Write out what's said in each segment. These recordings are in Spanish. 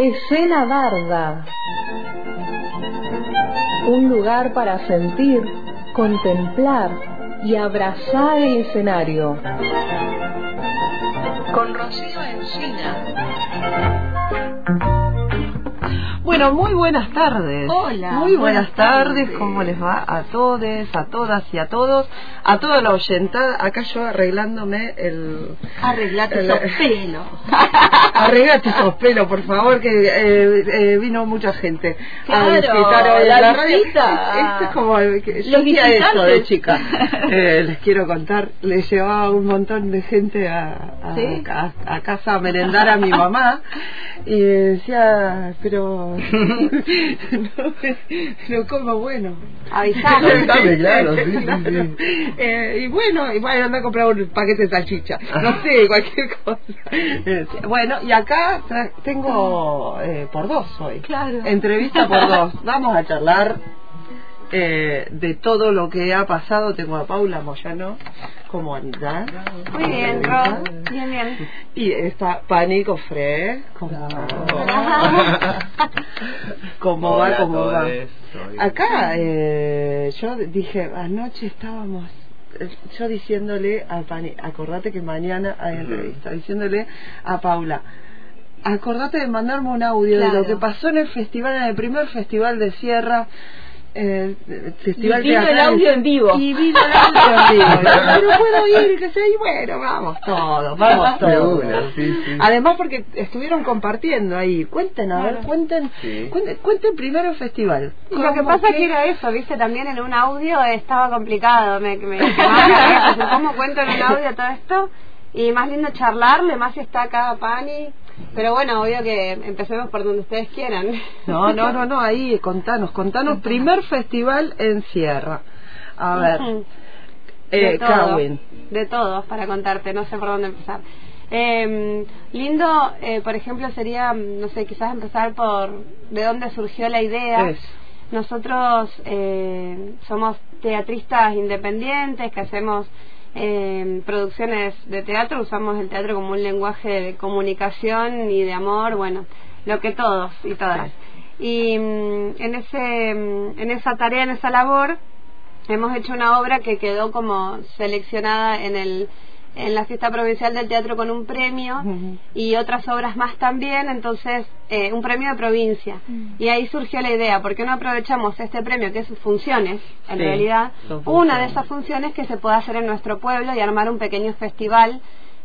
Escena Barda. Un lugar para sentir, contemplar y abrazar el escenario. Con Rocío Encina. Bueno, muy buenas tardes. Hola. Muy buenas, tardes. ¿Cómo les va a todos, a todas y a todos? A toda la oyentada. Acá yo arreglándome el... Arreglate esos pelos. Arreglate esos pelos, por favor, que eh, eh, vino mucha gente Claro, a visitar hoy la la radio. Esto es como... que Yo hacía eso de chica. Eh, les quiero contar, le llevaba un montón de gente a, a, ¿Sí? a- a casa a merendar a mi mamá y decía, pero... no, pero como bueno. Avisame. Avisame, claro, sí, sí, sí. Eh, y bueno, y bueno, anda a comprar un paquete de salchicha. No sé, cualquier cosa. Bueno, y acá tra- tengo eh, por dos hoy. Claro. Entrevista por dos. Vamos a charlar eh, de todo lo que ha pasado. Tengo a Paula Moyano. ¿Cómo anda? Muy bien, Ro. Bien, bien. Y está Pánico Fre. ¿Cómo ¿Cómo va? ¿Cómo va? soy- Acá eh, yo dije, anoche estábamos, yo diciéndole a Pani, acordate que mañana hay entrevista, diciéndole a Paula, acordate de mandarme un audio de Claro. lo que pasó en el festival, en el primer festival de Sierra. Eh, festival Y vino el audio en vivo. y vino el audio en vivo pero puedo ir que sé y bueno vamos todos vamos todos sí, sí. Además porque estuvieron compartiendo ahí. Cuenten, a ver, Claro. cuenten, Sí. cuenten, cuenten primero el festival. Lo que ¿Cómo pasa que- que era eso, viste, también en un audio estaba complicado, me, me ¿cómo cuento en un audio todo esto? Y más lindo charlarle, más si está acá Pani, pero bueno, obvio que empecemos por donde ustedes quieran. No, no, no, no, ahí, contanos, contanos. Primer festival en Sierra. A ver, Ujú. eh, de todo, de todos para contarte, no sé por dónde empezar. Eh, lindo, eh, por ejemplo, sería, no sé, quizás empezar por de dónde surgió la idea. Es. Nosotros eh, somos teatristas independientes que hacemos eh, producciones de teatro, usamos el teatro como un lenguaje de comunicación y de amor, bueno, lo que todos y todas. Y mm, en, ese, mm, en esa tarea, en esa labor, hemos hecho una obra que quedó como seleccionada en el en la fiesta provincial del teatro con un premio y otras obras más también, entonces eh, un premio de provincia. Y ahí surgió la idea, ¿por qué no aprovechamos este premio que es funciones, en Sí, realidad, una de esas funciones que se puede hacer en nuestro pueblo y armar un pequeño festival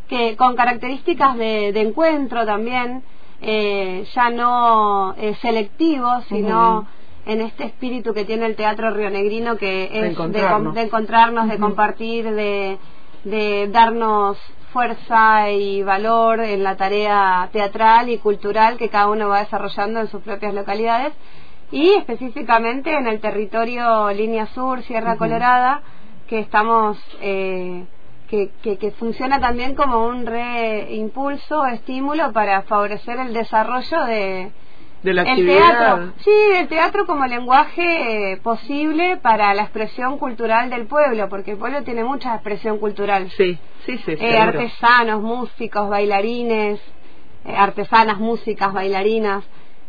que con características de, de encuentro también, eh, ya no eh, selectivo, sino en este espíritu que tiene el teatro rionegrino que es de, encontrarnos. de encontrarnos, de compartir, de, de darnos fuerza y valor en la tarea teatral y cultural que cada uno va desarrollando en sus propias localidades y específicamente en el territorio Línea Sur, Sierra. Colorada, que estamos eh, que, que, que funciona también como un reimpulso, estímulo para favorecer el desarrollo de, De la el actividad. teatro, sí, el teatro como lenguaje eh, posible para la expresión cultural del pueblo, porque el pueblo tiene mucha expresión cultural. Sí, sí, sí. Eh, artesanos, músicos, bailarines, eh, artesanas, músicas, bailarinas.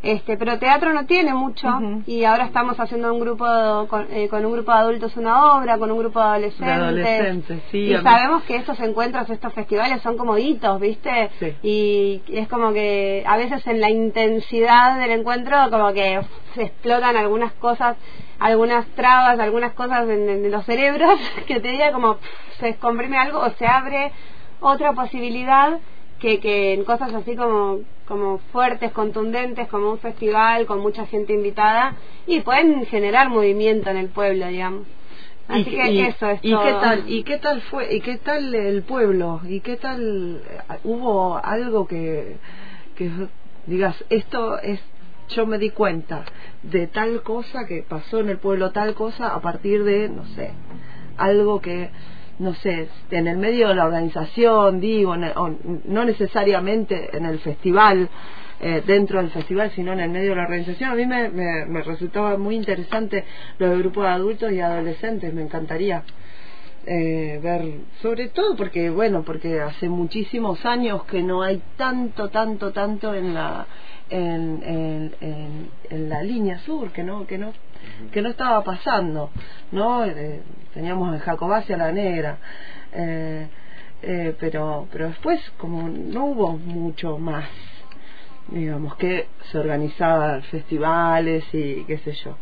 Este, pero teatro no tiene mucho y ahora estamos haciendo un grupo con, eh, con un grupo de adultos una obra, con un grupo de adolescentes. De adolescentes, sí, y sabemos que estos encuentros, estos festivales son como hitos, ¿viste? Sí. Y es como que a veces en la intensidad del encuentro como que se explotan algunas cosas, algunas trabas, algunas cosas en, en los cerebros que te diga como se descomprime algo o se abre otra posibilidad que, que en cosas así como, como fuertes, contundentes, como un festival con mucha gente invitada y pueden generar movimiento en el pueblo, digamos. Así y, que y- eso es y todo. qué tal y qué tal fue y qué tal el pueblo y qué tal eh, hubo algo que que digas esto es yo me di cuenta de tal cosa que pasó en el pueblo tal cosa a partir de no sé algo que no sé, en el medio de la organización, digo, el- o no necesariamente en el festival, eh, dentro del festival, sino en el medio de la organización. A mí me, me, me resultaba muy interesante lo del grupo de adultos y adolescentes, me encantaría eh, ver, sobre todo porque, bueno, porque hace muchísimos años que no hay tanto, tanto, tanto en la en, en, en la línea sur que no que no que no estaba pasando no Eh, teníamos en Jacobacia la negra eh, eh, pero pero después como no hubo mucho más digamos que se organizaban festivales y qué sé yo.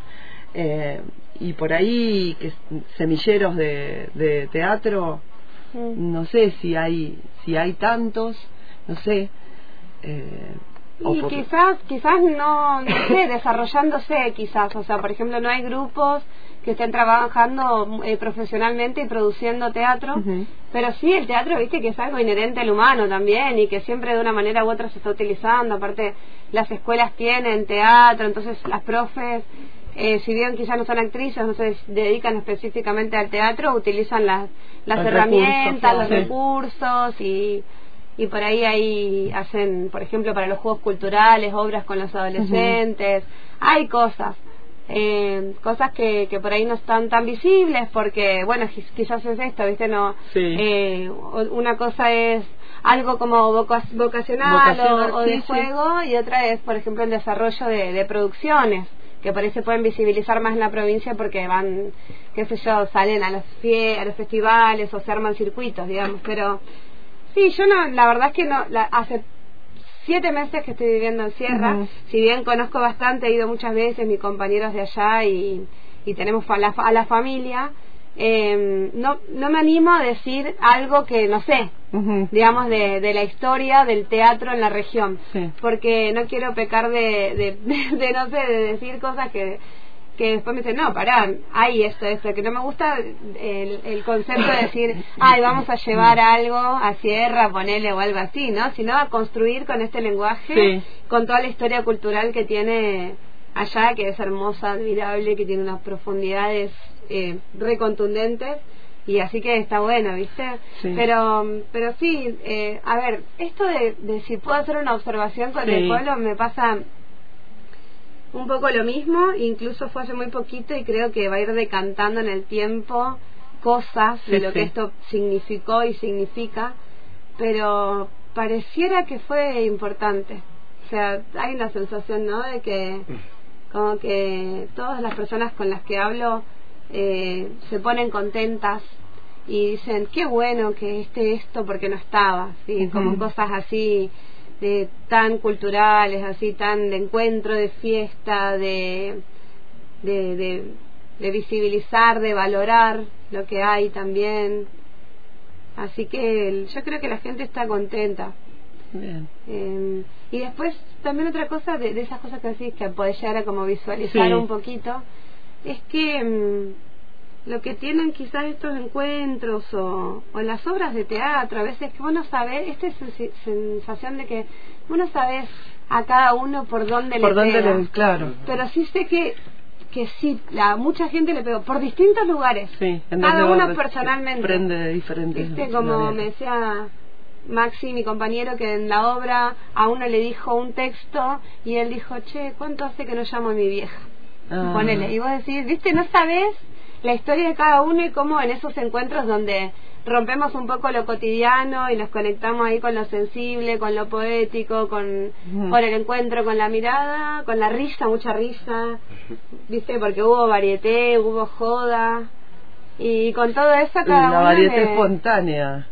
Eh, y por ahí que semilleros de, de teatro no sé si hay si hay tantos no sé eh, Y por- quizás, quizás no, no sé, desarrollándose quizás, o sea, por ejemplo, no hay grupos que estén trabajando eh, profesionalmente y produciendo teatro, pero sí el teatro, viste, que es algo inherente al humano también y que siempre de una manera u otra se está utilizando, aparte las escuelas tienen teatro, entonces las profes, eh, si bien quizás no son actrices, no se dedican específicamente al teatro, utilizan las, las herramientas, los sí. recursos y y por ahí ahí hacen, por ejemplo, para los juegos culturales, obras con los adolescentes, hay cosas, eh, cosas que, que por ahí no están tan visibles porque, bueno, quiz- quizás es esto, ¿viste? No, Sí. eh, una cosa es algo como voca- vocacional, o, o de sí, sí. juego y otra es, por ejemplo, el desarrollo de, de producciones que por ahí se pueden visibilizar más en la provincia porque van, qué sé yo, salen a los, fie- a los festivales o se arman circuitos, digamos, pero Sí, yo no, la verdad es que no, la- hace siete meses que estoy viviendo en Sierra, si bien conozco bastante, he ido muchas veces, mis compañeros de allá y, y tenemos a la, a la familia, eh, no, no me animo a decir algo que no sé, digamos, de, de la historia del teatro en la región, Sí. porque no quiero pecar de, de, no sé, de decir cosas que que después me dicen, no, pará, hay esto, esto, que no me gusta el, el concepto de decir, ay, vamos a llevar algo a Sierra, ponerle o algo así, ¿no? Sino a construir con este lenguaje, Sí. con toda la historia cultural que tiene allá, que es hermosa, admirable, que tiene unas profundidades eh, recontundentes. Y así que está bueno, ¿viste? Sí. Pero pero sí, eh, a ver, esto de, de si puedo hacer una observación con Sí. el pueblo me pasa un poco lo mismo, incluso fue hace muy poquito y creo que va a ir decantando en el tiempo cosas de Sí, lo que esto significó y significa, pero pareciera que fue importante. O sea, hay una sensación, ¿no? De que como que todas las personas con las que hablo eh, se ponen contentas y dicen, qué bueno que esté esto porque no estaba, ¿sí? como cosas así de tan culturales, así tan de encuentro, de fiesta, de, de, de, de visibilizar, de valorar lo que hay también. Así que yo creo que la gente está contenta. Bien. Eh, y después también otra cosa de, de esas cosas que decís que podés llegar a como visualizar Sí. un poquito es que mm, lo que tienen quizás estos encuentros o, o las obras de teatro a veces que uno sabe esta sensi- sensación de que uno sabe a cada uno por dónde por le dónde pega. le claro pero sí sé que que sí la mucha gente le pegó por distintos lugares sí en cada uno va- personalmente prende de diferentes Viste, como maneras. me decía Maxi, mi compañero, que en la obra a uno le dijo un texto y él dijo, che, ¿cuánto hace que no llamo a mi vieja? Ah. Ponele. Y vos decís, viste, no sabés la historia de cada uno y cómo en esos encuentros donde rompemos un poco lo cotidiano y nos conectamos ahí con lo sensible, con lo poético, con, con el encuentro, con la mirada, con la risa, mucha risa, viste, porque hubo varieté, hubo joda. Y con todo eso cada la uno variedad le- espontánea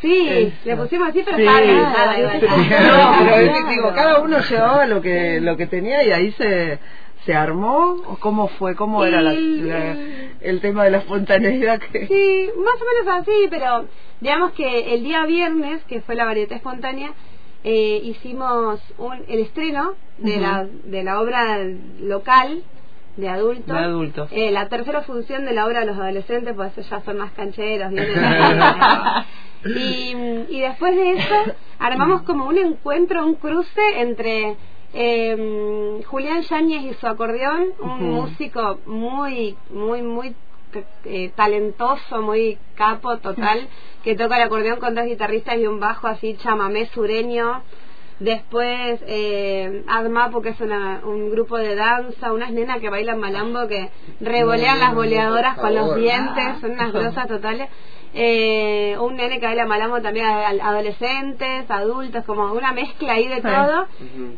Sí, Eso. le pusimos así, pero Sí. no, digo, cada uno llevaba lo que lo que tenía y ahí se se armó o cómo fue cómo era la, el tema de la espontaneidad que Sí, más o menos así, pero digamos que el día viernes, que fue la variedad espontánea, eh, hicimos un, el estreno de, la, de la obra local de adultos. De adultos. Eh, la tercera función de la obra de los adolescentes, pues ya son más cancheros. vienen y, y después de eso, armamos como un encuentro, un cruce entre eh, Julián Yáñez y su acordeón, un músico muy, muy, muy eh, talentoso, muy capo total, que toca el acordeón con dos guitarristas y un bajo así chamamé sureño, Después, eh, Admapu, que es una, un grupo de danza, unas nenas que bailan malambo que revolean las boleadoras con los dientes, son unas grosas totales. Eh, un nene que baila malambo también a, a adolescentes, adultos, como una mezcla ahí de todo.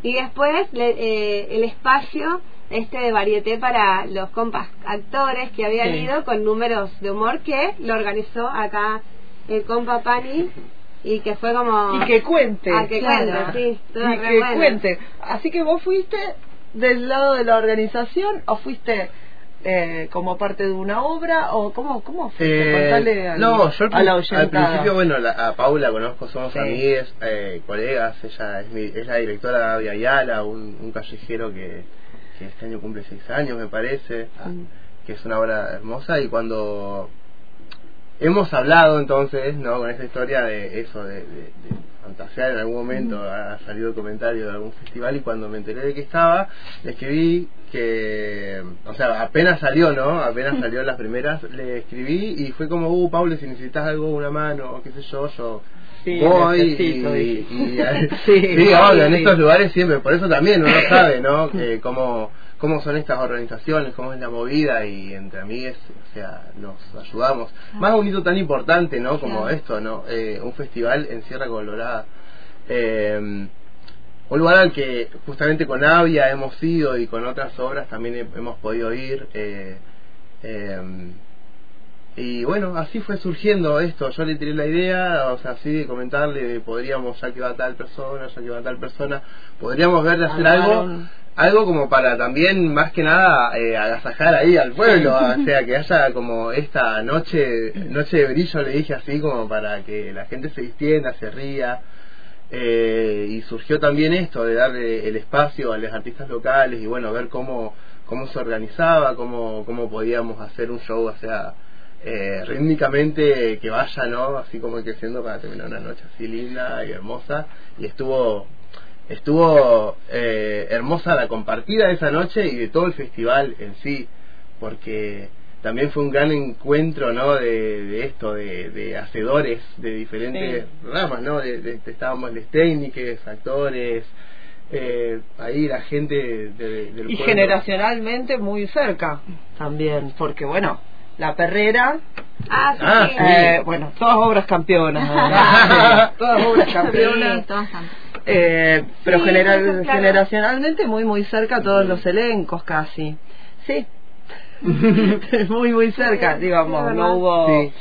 Y después le- eh, el espacio este de varieté para los compas actores que habían Sí. ido con números de humor que lo organizó acá el compa Pani y que fue como Y que cuente. Ah, que claro. cuente, sí, todo Y que bueno. cuente. Así que vos fuiste del lado de la organización o fuiste eh, como parte de una obra o cómo, cómo fuiste? Eh, al- no, yo al, a la al principio, bueno, la- a Paula conozco, somos Sí. amigues, eh, colegas, ella es, mi, es la directora de Ayala, un, un callejero que, que este año cumple seis años, me parece, ah, Mm. que es una obra hermosa y cuando hemos hablado entonces, ¿no? Con esta historia de eso, de, de- de fantasear en algún momento, ha salido el comentario de algún festival y cuando me enteré de que estaba, le escribí que, o sea, apenas salió, ¿no? Apenas salió las primeras, le escribí y fue como, uh, Pablo, si necesitas algo, una mano, o qué sé yo, yo Sí, voy necesito, y, y- Sí, sí, obvio, en sí. estos lugares siempre, por eso también uno sabe, ¿no? Que cómo, cómo son estas organizaciones, cómo es la movida y entre amigues, o sea, nos ayudamos. Más un hito tan importante, ¿no? Como Claro. esto, ¿no? Eh, un festival en Sierra Colorada. Eh, un lugar al que justamente con Avia hemos ido y con otras obras también he- hemos podido ir. eh, eh, y bueno, así fue surgiendo esto. Yo le tiré la idea, o sea, así de comentarle, podríamos, ya que va tal persona, ya que va tal persona, podríamos ver de hacer algo. Algo como para también, más que nada, eh, agasajar ahí al pueblo, o sea, que haya como esta noche, noche de brillo, le dije así, como para que la gente se distienda, se ría. Eh, y surgió también esto de darle el espacio a los artistas locales y bueno, ver cómo, cómo se organizaba, cómo, cómo podíamos hacer un show, o sea, eh, rítmicamente que vaya, ¿no? Así como creciendo para terminar una noche así linda y hermosa. Y estuvo estuvo eh, hermosa la compartida de esa noche y de todo el festival en sí, porque también fue un gran encuentro, ¿no? De, de esto, de, de hacedores de diferentes ramas, ¿no? De, de- de- estábamos los técnicos, actores, eh, ahí la gente de- del Y pueblo. generacionalmente muy cerca también, porque bueno, la perrera, Ah, sí, Ah, sí. eh, bueno, todas obras campeonas, todas obras campeonas. Sí, todas tan- Eh, pero general- eso, claro. generacionalmente muy muy cerca todos los elencos casi. Sí. Muy muy cerca Sí, digamos. no hubo Sí.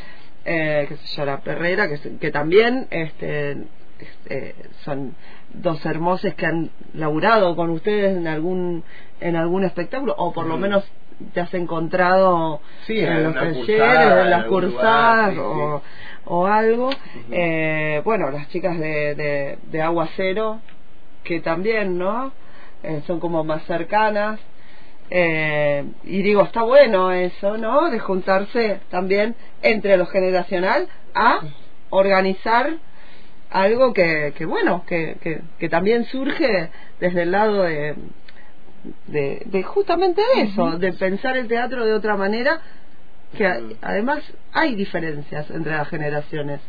eh, qué sé yo la perrera que, también este es- eh, son dos hermosos que han laburado con ustedes en algún en algún espectáculo o por lo menos te has encontrado Sí, en en los talleres cursada, en las en cursadas lugar, o, o algo. Eh, bueno las chicas de, de, de agua cero que también no Eh, son como más cercanas. Eh, y digo está bueno eso no de juntarse también entre lo generacional a organizar algo que, que bueno que, que, que también surge desde el lado de de, de justamente de eso de pensar el teatro de otra manera que además hay diferencias entre las generaciones.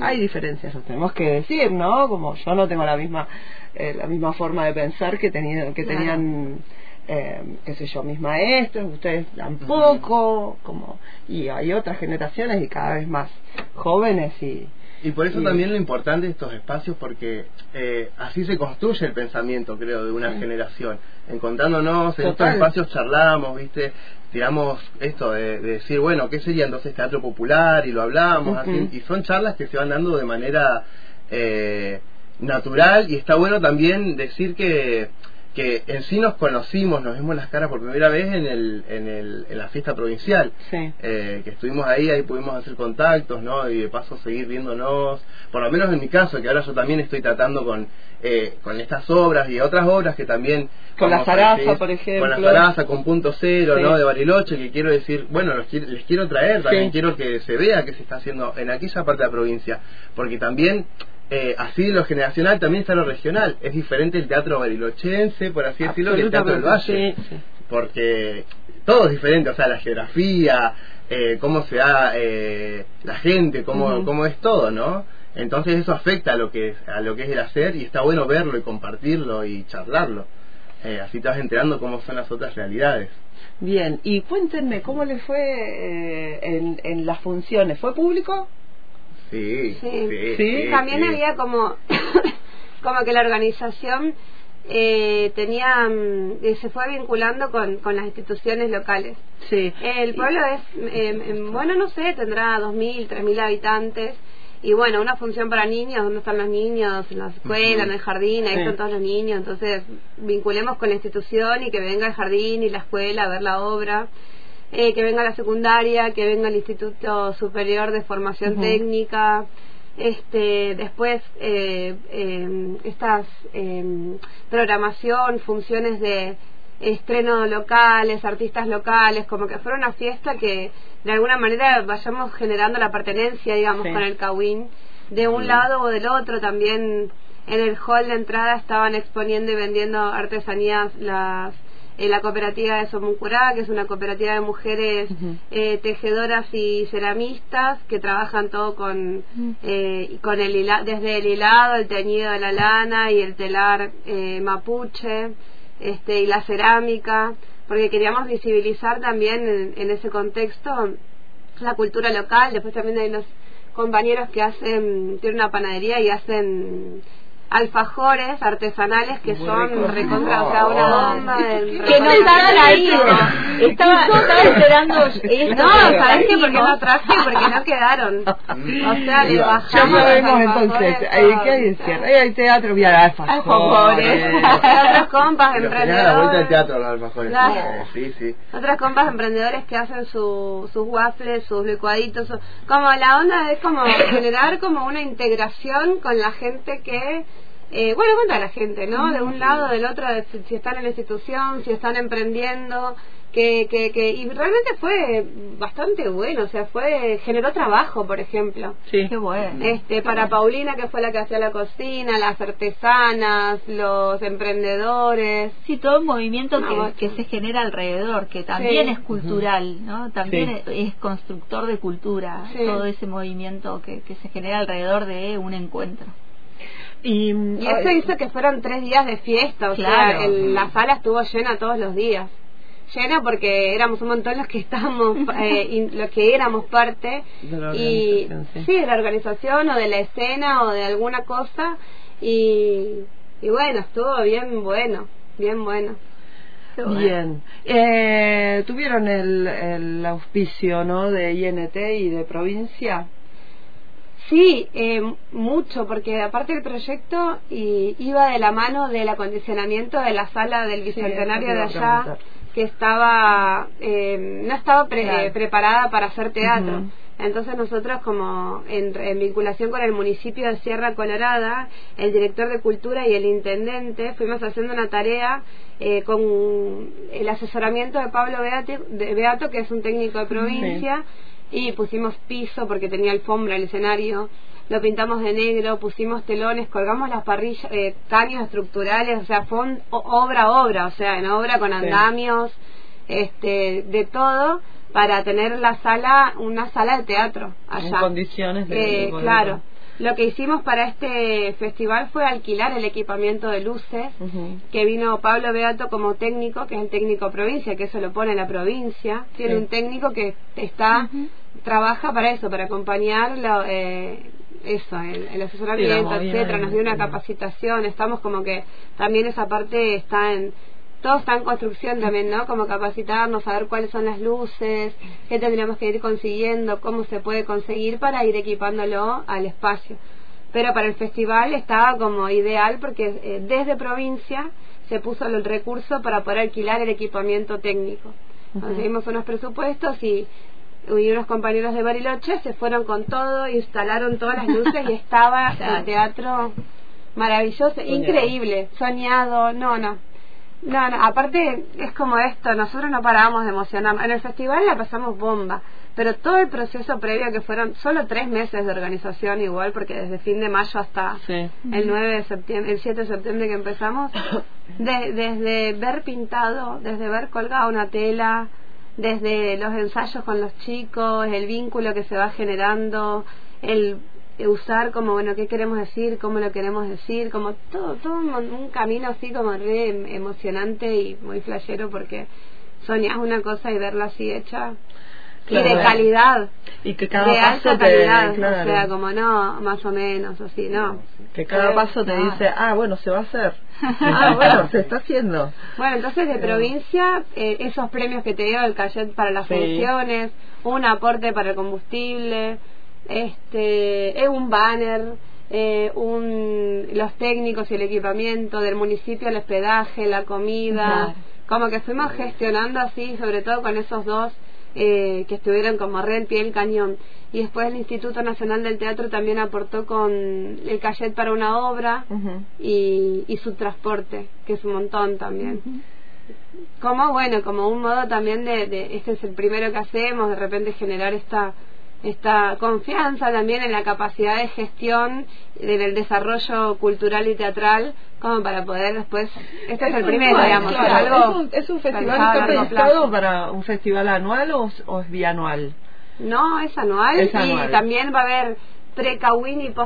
Hay diferencias lo tenemos que decir no como yo no tengo la misma eh, la misma forma de pensar que tenía que tenían eh, qué sé yo mis maestros ustedes tampoco como y hay otras generaciones y cada vez más jóvenes y Y por eso Sí. también lo importante de estos espacios, porque eh, así se construye el pensamiento, creo, de una Sí. generación. Encontrándonos en estos espacios charlamos, ¿viste? Tiramos esto de, de decir, bueno, ¿qué sería entonces teatro popular? Y lo hablamos, así. Y son charlas que se van dando de manera eh, natural. Y está bueno también decir que que en sí nos conocimos, nos vimos las caras por primera vez en, el, en, el, en la fiesta provincial sí eh, que estuvimos ahí, ahí pudimos hacer contactos, ¿no? Y de paso seguir viéndonos, por lo menos en mi caso, que ahora yo también estoy tratando con, eh, con estas obras y otras obras que también... Con la decís, por ejemplo. Con la Sarasa, con Punto Cero, Sí. ¿no? De Bariloche, que quiero decir, bueno, los les quiero traer, también Sí. quiero que se vea que se está haciendo en aquella parte de la provincia, porque también... eh, así lo generacional también está lo regional es diferente el teatro barilochense por así decirlo que el teatro del valle Absolutamente, sí, sí. porque todo es diferente, o sea, la geografía, eh, cómo se da eh, la gente, cómo, Ujú. cómo es todo, ¿no? Entonces eso afecta a lo que es, a lo que es el hacer y está bueno verlo y compartirlo y charlarlo. Eh, así te vas enterando cómo son las otras realidades. Bien, y cuéntenme, ¿cómo le fue eh, en, en las funciones? ¿Fue público? Sí, Sí. sí, Sí, sí, También sí. había como, como que la organización eh, tenía, mm, eh, se fue vinculando con, con las instituciones locales. Sí. El pueblo es, eh, eh, bueno, no sé, tendrá 2.000, 3.000 habitantes. Y bueno, una función para niños, ¿dónde están los niños? En la escuela, en el jardín, ahí Sí. están todos los niños. Entonces, vinculemos con la institución y que venga el jardín y la escuela a ver la obra. Eh, que venga la secundaria, que venga el Instituto Superior de Formación. Técnica. Este, después, eh, eh, estas eh, programación, funciones de estreno locales, artistas locales, como que fuera una fiesta que de alguna manera vayamos generando la pertenencia, digamos, Sí. con el Cawin, de un lado o del otro. También en el hall de entrada estaban exponiendo y vendiendo artesanías las eh, la cooperativa de Somuncurá, que es una cooperativa de mujeres eh, tejedoras y ceramistas que trabajan todo con, eh, con el hila- desde el hilado, el teñido de la lana y el telar eh, mapuche este, y la cerámica, porque queríamos visibilizar también en, en ese contexto la cultura local. Después también hay unos compañeros que hacen, tienen una panadería y hacen alfajores artesanales que Muy son recontra, o sea, una bomba del que no estaban ahí. Estaba, estaba esperando esto. no, ¿sabes qué? Porque no traje, porque no quedaron. O sea, le Ya Ya bajamos sabemos los entonces, ahí. ¿qué hay en Sierra? Ahí hay teatro, mira, alfajores. Otros compas Pero tenían a la vuelta del emprendedores. teatro los alfajores. Claro. Eh, Sí, sí. Otras compas emprendedores que hacen su, sus waffles, sus licuaditos, su- como la onda es como generar como una integración con la gente que, eh, bueno, cuenta la gente, ¿no? De un lado, del otro, de si, si están en la institución, si están emprendiendo, que, que, que, y realmente fue bastante bueno, o sea, fue, generó trabajo, por ejemplo. Sí. Qué bueno. Este, para Paulina, que fue la que hacía la cocina, las artesanas, los emprendedores. Sí, todo un movimiento No, que, se genera alrededor, que también Sí. es cultural, ¿no? También Sí. es constructor de cultura, Sí. todo ese movimiento que, que se genera alrededor de un encuentro. Y, Y eso hizo que fueron tres días de fiesta, o Claro. sea, el- la sala estuvo llena todos los días. Llena porque éramos un montón los que estábamos, eh, in- los que éramos parte De la y organización, sí. de la organización o de la escena o de alguna cosa y, y bueno, estuvo bien bueno, bien bueno. Bien. Eh, tuvieron el, el auspicio, ¿no? De INT y de provincia. Sí, eh, mucho, porque aparte del proyecto y, iba de la mano del acondicionamiento de la sala del bicentenario de allá, que estaba eh, no estaba pre- Claro. eh, preparada para hacer teatro. Entonces nosotros como en, en vinculación con el municipio de Sierra Colorada, el director de cultura y el intendente fuimos haciendo una tarea eh, con el asesoramiento de Pablo Beato, de Beato, que es un técnico de provincia, y pusimos piso porque tenía alfombra el escenario, lo pintamos de negro, pusimos telones, colgamos las parrillas, eh, caños estructurales, o sea, fue un- o- obra obra, o sea, en obra con Sí. andamios, este, de todo para tener la sala, una sala de teatro allá. En condiciones de- Eh, de poder- claro. Lo que hicimos para este festival fue alquilar el equipamiento de luces, que vino Pablo Beato como técnico, que es el técnico provincia, que eso lo pone la provincia. Tiene Sí. un técnico que está, trabaja para eso, para acompañar lo, eh, eso, el, el asesoramiento, etcétera. Nos dio una capacitación, estamos como que también esa parte está en todo está en construcción también, ¿no? Como capacitarnos, saber cuáles son las luces, qué tendríamos que ir consiguiendo, cómo se puede conseguir para ir equipándolo al espacio. Pero para el festival estaba como ideal porque eh, desde provincia se puso el recurso para poder alquilar el equipamiento técnico. Conseguimos unos presupuestos y, y unos compañeros de Bariloche se fueron con todo, instalaron todas las luces y estaba el teatro maravilloso, increíble, soñado, no, no. No, no, aparte es como esto, nosotros no parábamos de emocionarnos. En el festival la pasamos bomba, pero todo el proceso previo que fueron solo tres meses de organización igual, porque desde fin de mayo hasta Sí. el 9 de septiembre, el 7 de septiembre que empezamos, de- desde ver pintado, desde ver colgada una tela, desde los ensayos con los chicos, el vínculo que se va generando, el usar como, bueno, qué queremos decir, cómo lo queremos decir, como todo, todo un, un camino así como re em- emocionante y muy flashero porque soñás una cosa y verla así hecha y de Claro. calidad, Y que cada de alta paso te, calidad, claro, o sea, como no, más o menos, así, no. que cada paso te claro. dice, ah, bueno, se va a hacer. ah, bueno, se está haciendo. Bueno, entonces de provincia, eh, esos premios que te dio el cachet para las Sí. funciones, un aporte para el combustible, este, es un banner, eh, un, los técnicos y el equipamiento del municipio, el hospedaje, la comida, Claro. como que fuimos gestionando así, sobre todo con esos dos eh, que estuvieron como re en pie del cañón. Y después el Instituto Nacional del Teatro también aportó con el cachet para una obra y, y su transporte, que es un montón también. Como, bueno, como un modo también de, de, este es el primero que hacemos, de repente generar esta esta confianza también en la capacidad de gestión en el desarrollo cultural y teatral como para poder después este es, el primero digamos claro, es algo es un, es un festival está pensado para un festival anual o, o es bianual no es anual Es y también va a haber pre-Kawin y Muy muy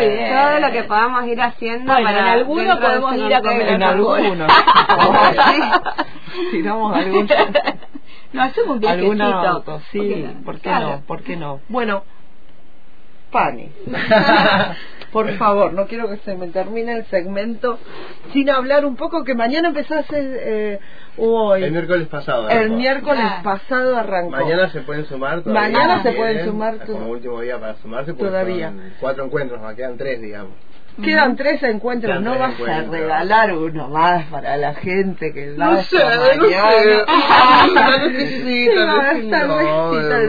bien. Bien. todo lo que podamos ir haciendo Bueno, para en alguno podemos ir a comer en algunos tiramos algún No, hacemos un algún viajecito. auto sí ¿Por qué no? por qué Claro. no por qué no bueno Pani por favor no quiero que se me termine el segmento sin hablar un poco que mañana empezás eh, hoy El miércoles pasado. el arrancó. miércoles Ah. pasado arrancó Mañana se pueden sumar. todavía Mañana se pueden sumar Como último día para sumarse. Todavía. Cuatro encuentros, quedan tres, digamos. Quedan tres encuentros, Quedan no tres vas a regalar uno más para la gente que sé, no mañana. sé. Tal vez sí, sí, tal va a vez sí, estar no,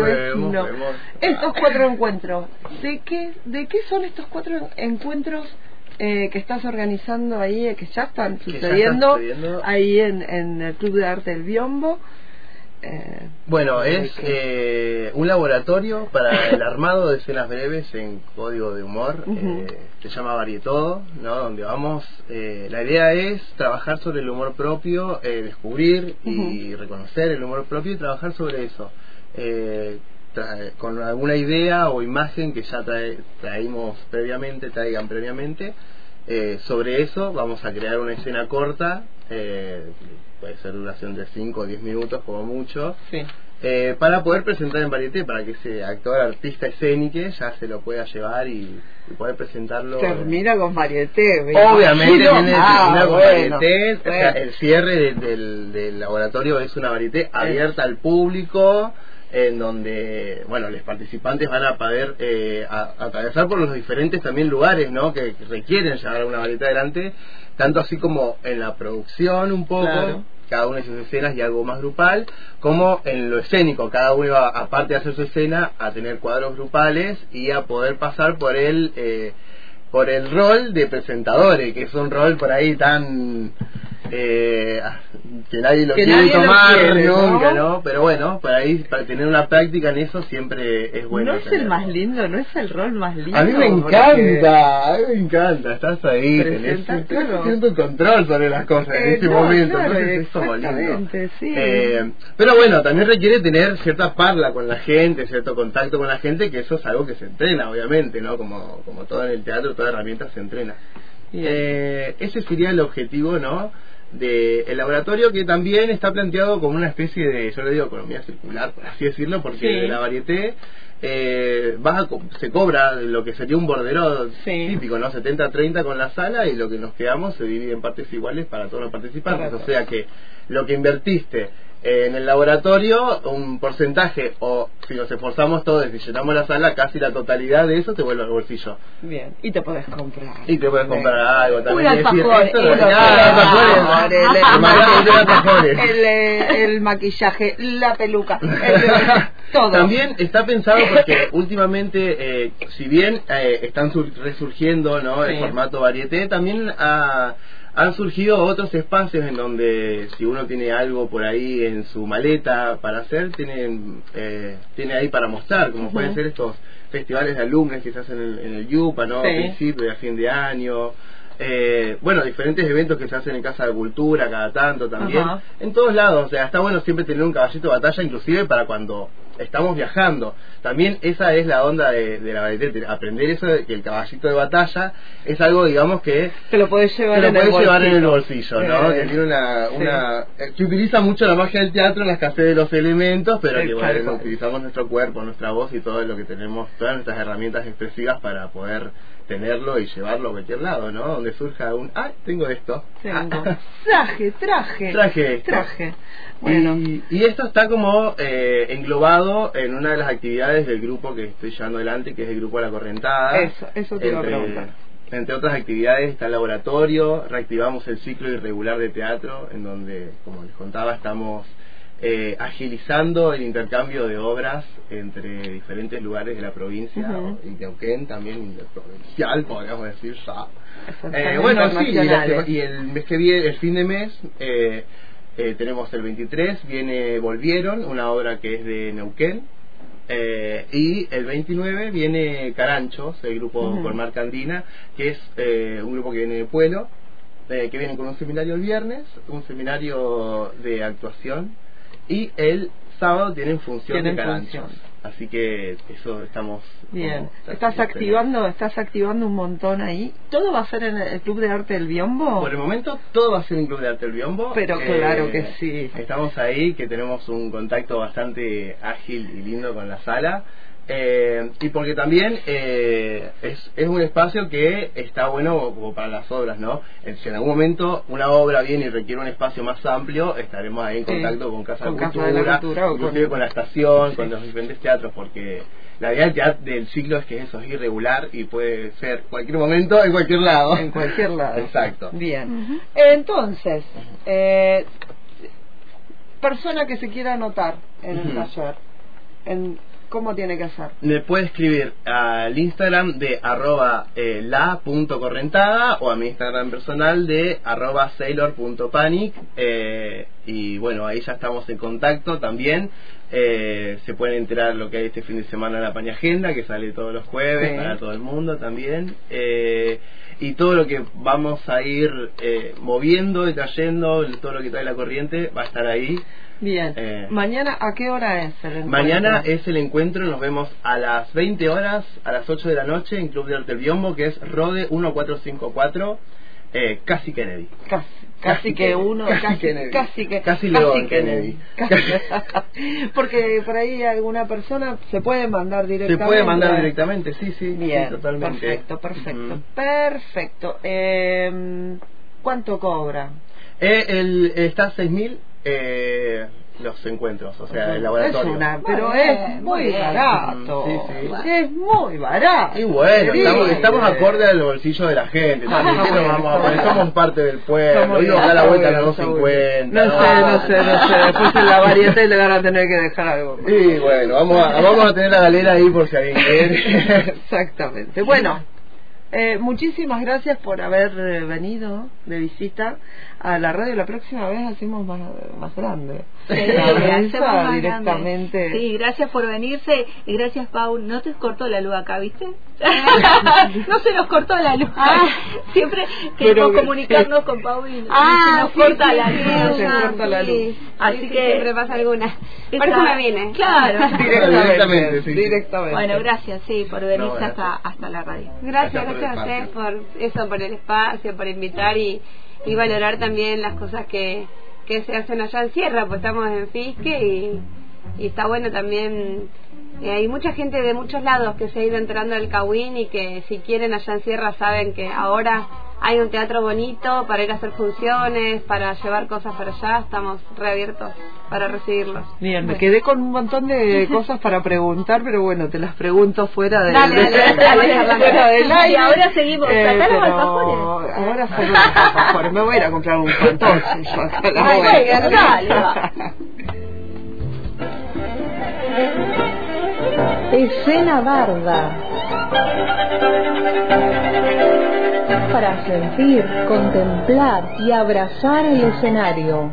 vemos, no. vemos. Estos cuatro encuentros, ¿de qué, de qué son estos cuatro encuentros eh, que estás organizando ahí, que ya están ya están sucediendo, sucediendo? ahí en, en el Club de Arte del Biombo? Eh, Bueno, es eh, un laboratorio para el armado de escenas breves en código de humor, eh, se llama Varietodo, ¿no? donde vamos, eh, la idea es trabajar sobre el humor propio, eh, descubrir y reconocer el humor propio y trabajar sobre eso, eh, con alguna idea o imagen que ya trae- traímos previamente, traigan previamente, eh, sobre eso vamos a crear una escena corta, eh, puede ser duración de 5 o 10 minutos como mucho, sí. eh, para poder presentar en varieté, para que ese actor, artista escénico ya se lo pueda llevar y, y poder presentarlo. Termina con varieté. me Obviamente Ah, termina con bueno, varieté, o sea, el cierre de- del, del laboratorio es una varieté abierta al público, en donde, bueno, los participantes van a poder eh, a- atravesar por los diferentes también lugares, ¿no? Que requieren llevar una varieté adelante, tanto así como en la producción un poco, Claro. cada una de sus escenas y algo más grupal, como en lo escénico, cada uno iba, aparte de hacer su escena, a tener cuadros grupales y a poder pasar por el, eh, por el rol de presentadores, que es un rol por ahí tan... eh, que nadie lo Que quiere nadie lo tomar quiere, ¿no? nunca, ¿no? Pero bueno, por ahí, para tener una práctica en eso siempre es bueno. no es el más lindo, no es el rol más lindo. A mí me encanta, a mí me encanta, estás ahí, tenés cierto control sobre las cosas en Eh, ese no, momento, claro, entonces lindo. sí. Eh, pero bueno, también requiere tener cierta parla con la gente, cierto contacto con la gente, que eso es algo que se entrena, obviamente, ¿no? Como, como todo en el teatro, toda herramienta se entrena. Eh, ese sería el objetivo, ¿no? De el laboratorio que también está planteado como una especie de, yo le digo, economía circular, por así decirlo, porque Sí. de la varieté eh, vas a se cobra lo que sería un bordero Sí. típico, ¿no? 70-30 con la sala y lo que nos quedamos se divide en partes iguales para todos los participantes. O sea que lo que invertiste en el laboratorio, un porcentaje, o si nos esforzamos todos y llenamos la sala, casi la totalidad de eso te vuelve al bolsillo. Bien, y te podés comprar. Y te puedes comprar algo también. Un alfajor, el. Ah, maquillaje la peluca, el- todo. También está pensado porque últimamente, eh, si bien eh, están sur- resurgiendo ¿no? el formato varieté, también ha- han surgido otros espacios en donde si uno tiene algo por ahí en su maleta para hacer, tiene, eh, tiene ahí para mostrar, como pueden ser estos festivales de alumnos que se hacen en, en el Yupa, ¿no? Sí. A principio y a fin de año. Eh, bueno, diferentes eventos que se hacen en Casa de Cultura cada tanto también. Ajá. En todos lados, o sea, está bueno siempre tener un caballito de batalla, inclusive para cuando estamos viajando. También esa es la onda de, de la balletete, aprender eso de que el caballito de batalla es algo, digamos, que Te lo podés llevar, que lo en, el podés llevar en el bolsillo. ¿no? Eh, que tiene una, sí. una eh, que utiliza mucho la magia del teatro la escasez de los elementos, pero que bueno, utilizamos nuestro cuerpo, nuestra voz y todo lo que tenemos, todas nuestras herramientas expresivas para poder tenerlo y llevarlo a cualquier lado, ¿no? Donde surja un, ah, tengo esto. Tengo. Traje, traje. Traje esto. Traje. Bueno, Y, y esto está como eh, englobado en una de las actividades del grupo que estoy llevando adelante, que es el grupo La Correntada. Eso, eso te iba a preguntar. Entre otras actividades está el laboratorio, reactivamos el ciclo irregular de teatro, en donde, como les contaba, estamos eh, agilizando el intercambio de obras entre diferentes lugares de la provincia Ujú. y Neuquén, también interprovincial, podríamos decir ya. Eh, bueno, sí, y, la el mes que viene, el fin de mes, eh, eh, tenemos el 23, viene Volvieron, una obra que es de Neuquén, eh, y el 29 viene Caranchos, el grupo con marca andina, que es eh, un grupo que viene de Pueblo, eh, que viene con un seminario el viernes, un seminario de actuación, y el sábado tienen función Tienen de función. Así que eso estamos... Bien, estás activando, estás activando un montón ahí. ¿Todo va a ser en el Club de Arte del Biombo? Por el momento todo va a ser en Club de Arte del Biombo. Pero claro que sí. Estamos ahí, que tenemos un contacto bastante ágil y lindo con la sala. Eh, y porque también eh, es, es un espacio que está bueno como para las obras, ¿no? Eh, Si en algún momento una obra viene y requiere un espacio más amplio, estaremos ahí en Sí, contacto con Casa con de Casa Cultura, de la Cultura o inclusive con- con la estación, Sí. con los diferentes teatros, porque la idea del, ciclo es que eso es irregular y puede ser cualquier momento, en cualquier lado. En cualquier lado. Exacto. Bien. Entonces, eh, persona que se quiera anotar en el taller, en, ¿cómo tiene que hacer? Me puede escribir al Instagram de arroba eh, la.correntada o a mi Instagram personal de arroba sailor.panic eh, y bueno, ahí ya estamos en contacto también. Eh, se pueden enterar lo que hay este fin de semana en la Pañagenda, que sale todos los jueves Sí. para todo el mundo también. Eh, y todo lo que vamos a ir eh, moviendo y trayendo, todo lo que trae la corriente, va a estar ahí. Bien. Eh. Mañana, ¿a qué hora es el encuentro? Mañana es el encuentro, nos vemos a las 20 horas, a las 8 de la noche en Club de Arte Biombo, que es Rode 1454, eh, Casi Kennedy. Casi, casi que Kennedy. uno, Casi casi, Kennedy. casi que, Casi León Kennedy. Casi- Porque por ahí alguna persona se puede mandar Se directamente. puede mandar directamente, sí, sí, Bien, sí, totalmente. perfecto, perfecto, Ujú. perfecto. Eh, ¿Cuánto cobra? Eh, el, está a 6.000 eh, los encuentros, o sea, el laboratorio. Es una, pero es muy muy bien. barato. Sí, sí. Es muy barato. Y bueno, Sí. estamos, estamos acorde al bolsillo de la gente. También Ah, ¿qué nos bueno, vamos a poner? está Somos parte del pueblo. Somos- Digo, a la vuelta a bueno, 250. No sé, no sé, no sé. Después en la variedad le van a tener que dejar algo. Y bueno, vamos a, vamos a tener la galera ahí por si alguien quiere. Exactamente. Bueno, eh, muchísimas gracias por haber eh, venido de visita a la radio. La próxima vez hacemos más, más grande. Sí, hacemos más directamente. grande. Sí, gracias por venirse y gracias, Pau. No te cortó la luz acá, ¿viste? no se nos cortó la luz. Ah. Siempre queremos que- comunicarnos con Pau y Ah, se nos sí, corta sí, la sí, luz. se corta la sí. luz. Así Sí, sí, que- siempre pasa alguna. Por eso me vine. Claro. Directamente, Directamente, sí. directamente. Bueno, gracias, sí, por venirse No, hasta, hasta la radio. Gracias, Gracias gracias a el ustedes por eso, por el espacio, por invitar y, y valorar también las cosas que, que se hacen allá en Sierra, pues estamos en Fisque y, y está bueno también. eh, hay mucha gente de muchos lados que se ha ido enterando del Cahuín y que si quieren allá en Sierra saben que ahora hay un teatro bonito para ir a hacer funciones, para llevar cosas para allá, estamos reabiertos para recibirlos. Bien, me quedé con un montón de cosas para preguntar, pero bueno, te las pregunto fuera de, Dale, dale, dale, dale. fuera del Y aire. ahora seguimos. Eh, pero alfajores. Ahora los alfajores. Me voy a ir a comprar un va. Escena barda. Para sentir, contemplar y abrazar el escenario.